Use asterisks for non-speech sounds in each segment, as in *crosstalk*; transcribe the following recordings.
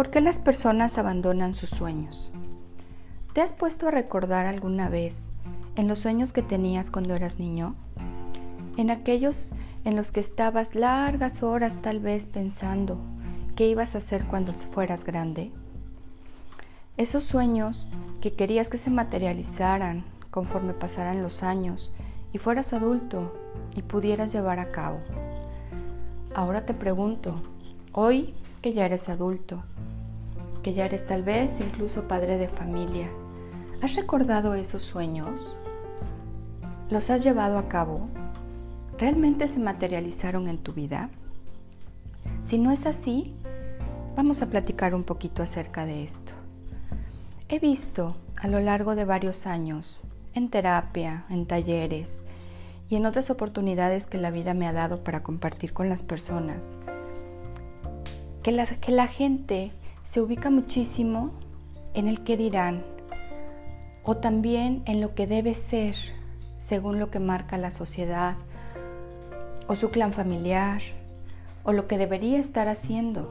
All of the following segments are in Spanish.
¿Por qué las personas abandonan sus sueños? ¿Te has puesto a recordar alguna vez en los sueños que tenías cuando eras niño? En aquellos en los que estabas largas horas tal vez pensando qué ibas a hacer cuando fueras grande. Esos sueños que querías que se materializaran conforme pasaran los años y fueras adulto y pudieras llevar a cabo. Ahora te pregunto, hoy que ya eres adulto, que ya eres tal vez incluso padre de familia, ¿has recordado esos sueños? ¿Los has llevado a cabo? ¿Realmente se materializaron en tu vida? Si no es así, vamos a platicar un poquito acerca de esto. He visto a lo largo de varios años, en terapia, en talleres y en otras oportunidades que la vida me ha dado para compartir con las personas, que la, que la gente se ubica muchísimo en el que dirán o también en lo que debe ser según lo que marca la sociedad o su clan familiar o lo que debería estar haciendo.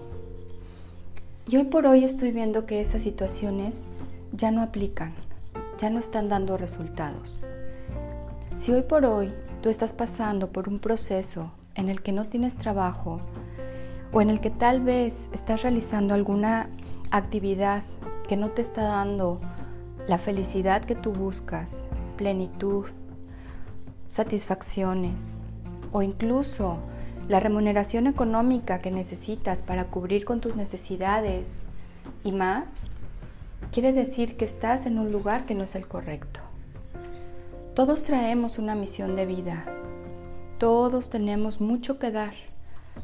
Y hoy por hoy estoy viendo que esas situaciones ya no aplican, ya no están dando resultados. Si hoy por hoy tú estás pasando por un proceso en el que no tienes trabajo o en el que tal vez estás realizando alguna actividad que no te está dando la felicidad que tú buscas, plenitud, satisfacciones o incluso la remuneración económica que necesitas para cubrir con tus necesidades y más, quiere decir que estás en un lugar que no es el correcto. Todos traemos una misión de vida. Todos tenemos mucho que dar,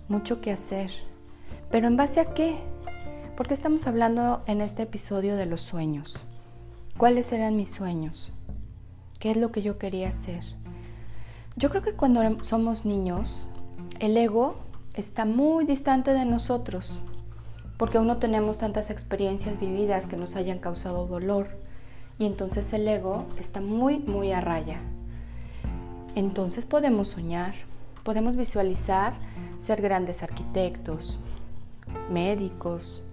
mucho que hacer. Pero ¿en base a qué? Porque estamos hablando en este episodio de los sueños. ¿Cuáles eran mis sueños? ¿Qué es lo que yo quería hacer? Yo creo que cuando somos niños, el ego está muy distante de nosotros porque aún no tenemos tantas experiencias vividas que nos hayan causado dolor y entonces el ego está muy, muy a raya. Entonces podemos soñar, podemos visualizar ser grandes arquitectos, médicos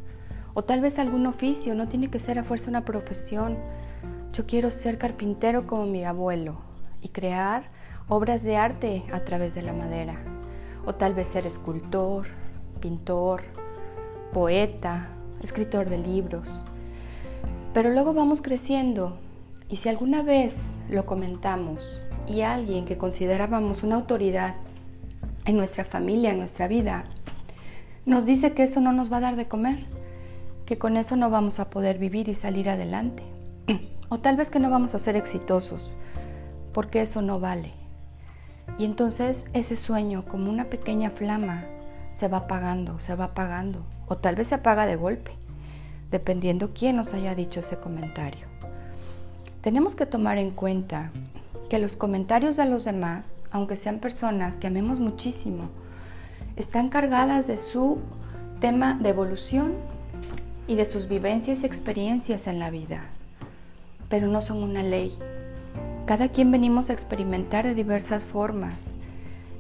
o tal vez algún oficio, no tiene que ser a fuerza una profesión. Yo quiero ser carpintero como mi abuelo y crear obras de arte a través de la madera. O tal vez ser escultor, pintor, poeta, escritor de libros. Pero luego vamos creciendo y si alguna vez lo comentamos y alguien que considerábamos una autoridad en nuestra familia, en nuestra vida, nos dice que eso no nos va a dar de comer, que con eso no vamos a poder vivir y salir adelante. *clears throat* O tal vez que no vamos a ser exitosos, porque eso no vale. Y entonces ese sueño, como una pequeña flama, se va apagando, se va apagando, o tal vez se apaga de golpe, dependiendo quién nos haya dicho ese comentario. Tenemos que tomar en cuenta que los comentarios de los demás, aunque sean personas que amemos muchísimo, están cargadas de su tema de evolución y de sus vivencias y experiencias en la vida, pero no son una ley. Cada quien venimos a experimentar de diversas formas,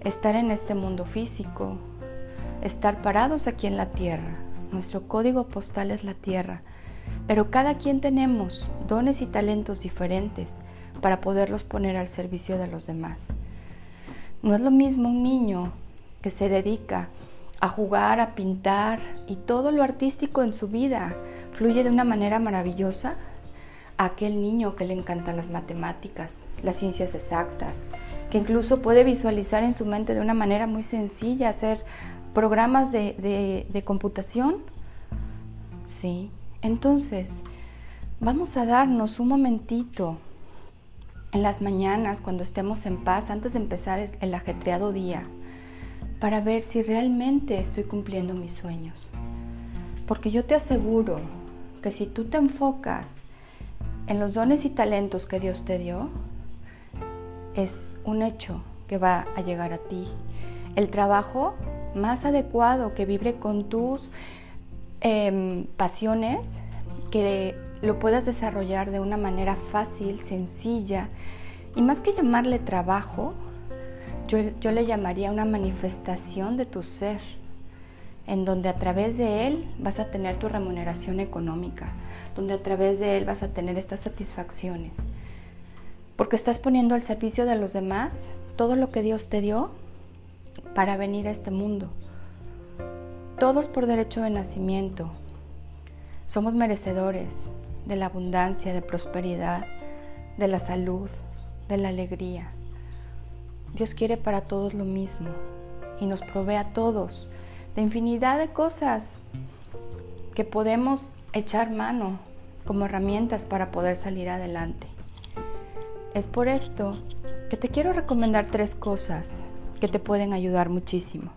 estar en este mundo físico, estar parados aquí en la tierra. Nuestro código postal es la tierra, pero cada quien tenemos dones y talentos diferentes para poderlos poner al servicio de los demás. No es lo mismo un niño que se dedica a jugar, a pintar y todo lo artístico en su vida fluye de una manera maravillosa a aquel niño que le encantan las matemáticas, las ciencias exactas, que incluso puede visualizar en su mente de una manera muy sencilla hacer programas de, computación. Sí, entonces vamos a darnos un momentito en las mañanas cuando estemos en paz, antes de empezar el ajetreado día, para ver si realmente estoy cumpliendo mis sueños. Porque yo te aseguro que si tú te enfocas en los dones y talentos que Dios te dio, es un hecho que va a llegar a ti. El trabajo más adecuado que vibre con tus em, pasiones, que lo puedas desarrollar de una manera fácil, sencilla, y más que llamarle trabajo, yo, yo le llamaría una manifestación de tu ser. en donde a través de él vas a tener tu remuneración económica, donde a través de él vas a tener estas satisfacciones. Porque estás poniendo al servicio de los demás todo lo que Dios te dio para venir a este mundo. Todos por derecho de nacimiento somos merecedores de la abundancia, de prosperidad, de la salud, de la alegría. Dios quiere para todos lo mismo y nos provee a todos de infinidad de cosas que podemos echar mano como herramientas para poder salir adelante. Es por esto que te quiero recomendar tres cosas que te pueden ayudar muchísimo.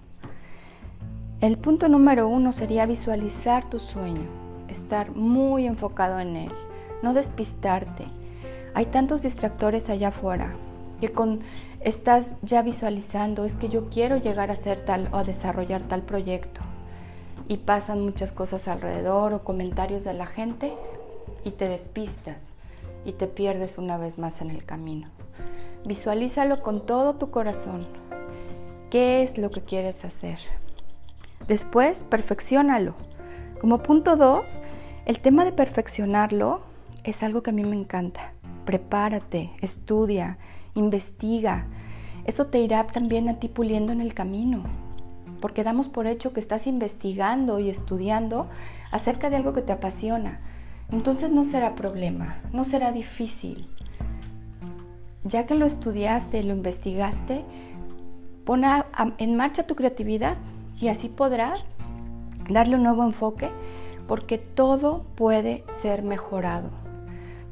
El punto número uno sería visualizar tu sueño, estar muy enfocado en él, no despistarte. Hay tantos distractores allá afuera que con estás ya visualizando es que yo quiero llegar a hacer tal o a desarrollar tal proyecto y pasan muchas cosas alrededor o comentarios de la gente y te despistas y te pierdes una vez más en el camino. Visualízalo con todo tu corazón. ¿Qué es lo que quieres hacer? Después, perfeccionalo. Como punto dos, el tema de perfeccionarlo es algo que a mí me encanta. Prepárate, estudia, investiga. Eso te irá también a ti puliendo en el camino, porque damos por hecho que estás investigando y estudiando acerca de algo que te apasiona entonces no será problema, no será difícil. Ya que lo estudiaste, lo investigaste, pon en marcha tu creatividad y así podrás darle un nuevo enfoque porque todo puede ser mejorado.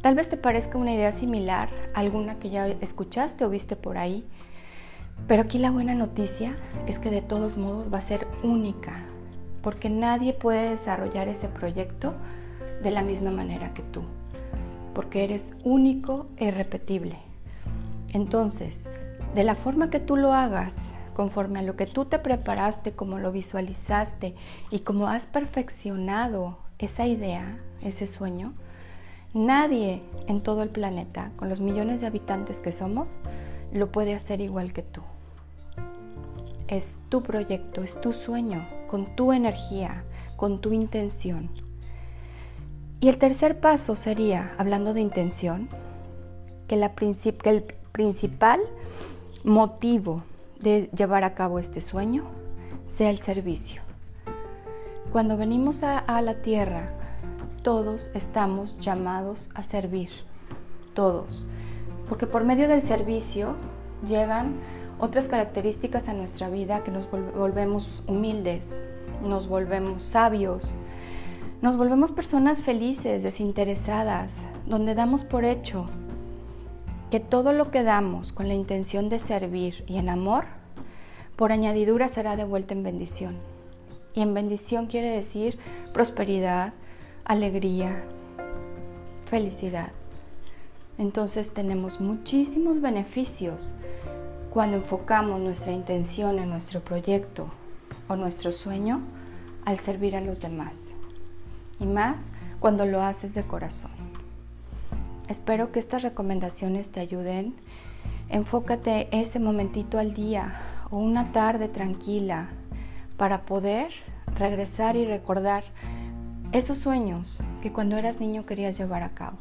Tal vez te parezca una idea similar a alguna que ya escuchaste o viste por ahí, pero aquí la buena noticia es que de todos modos va a ser única, porque nadie puede desarrollar ese proyecto de la misma manera que tú, porque eres único e irrepetible. Entonces, de la forma que tú lo hagas, conforme a lo que tú te preparaste, como lo visualizaste y como has perfeccionado esa idea, ese sueño, nadie en todo el planeta, con los millones de habitantes que somos, lo puede hacer igual que tú. Es tu proyecto, es tu sueño, con tu energía, con tu intención. Y el tercer paso sería, hablando de intención, que, el principal motivo de llevar a cabo este sueño sea el servicio. Cuando venimos a, la tierra, todos estamos llamados a servir, todos, porque por medio del servicio llegan otras características a nuestra vida que nos volvemos humildes, nos volvemos sabios, nos volvemos personas felices, desinteresadas, donde damos por hecho que todo lo que damos con la intención de servir y en amor, por añadidura será devuelta en bendición. Y en bendición quiere decir prosperidad, alegría, felicidad. Entonces tenemos muchísimos beneficios cuando enfocamos nuestra intención en nuestro proyecto o nuestro sueño al servir a los demás y más cuando lo haces de corazón. Espero que estas recomendaciones te ayuden. Enfócate ese momentito al día o una tarde tranquila para poder regresar y recordar esos sueños que cuando eras niño querías llevar a cabo.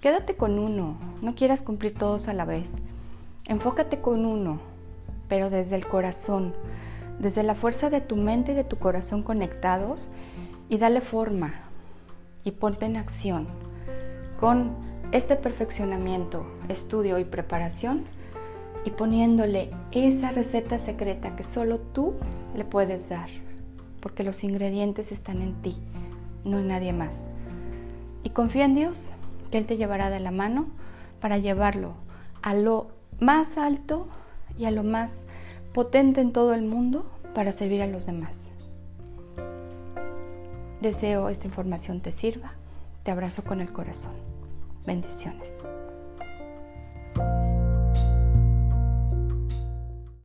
Quédate con uno, no quieras cumplir todos a la vez. Enfócate con uno, pero desde el corazón, desde la fuerza de tu mente y de tu corazón conectados y dale forma y ponte en acción. Con este perfeccionamiento, estudio y preparación y poniéndole esa receta secreta que solo tú le puedes dar, porque los ingredientes están en ti, no en nadie más. Y confía en Dios, que Él te llevará de la mano para llevarlo a lo más alto y a lo más potente en todo el mundo para servir a los demás. Deseo esta información te sirva. Te abrazo con el corazón. Bendiciones.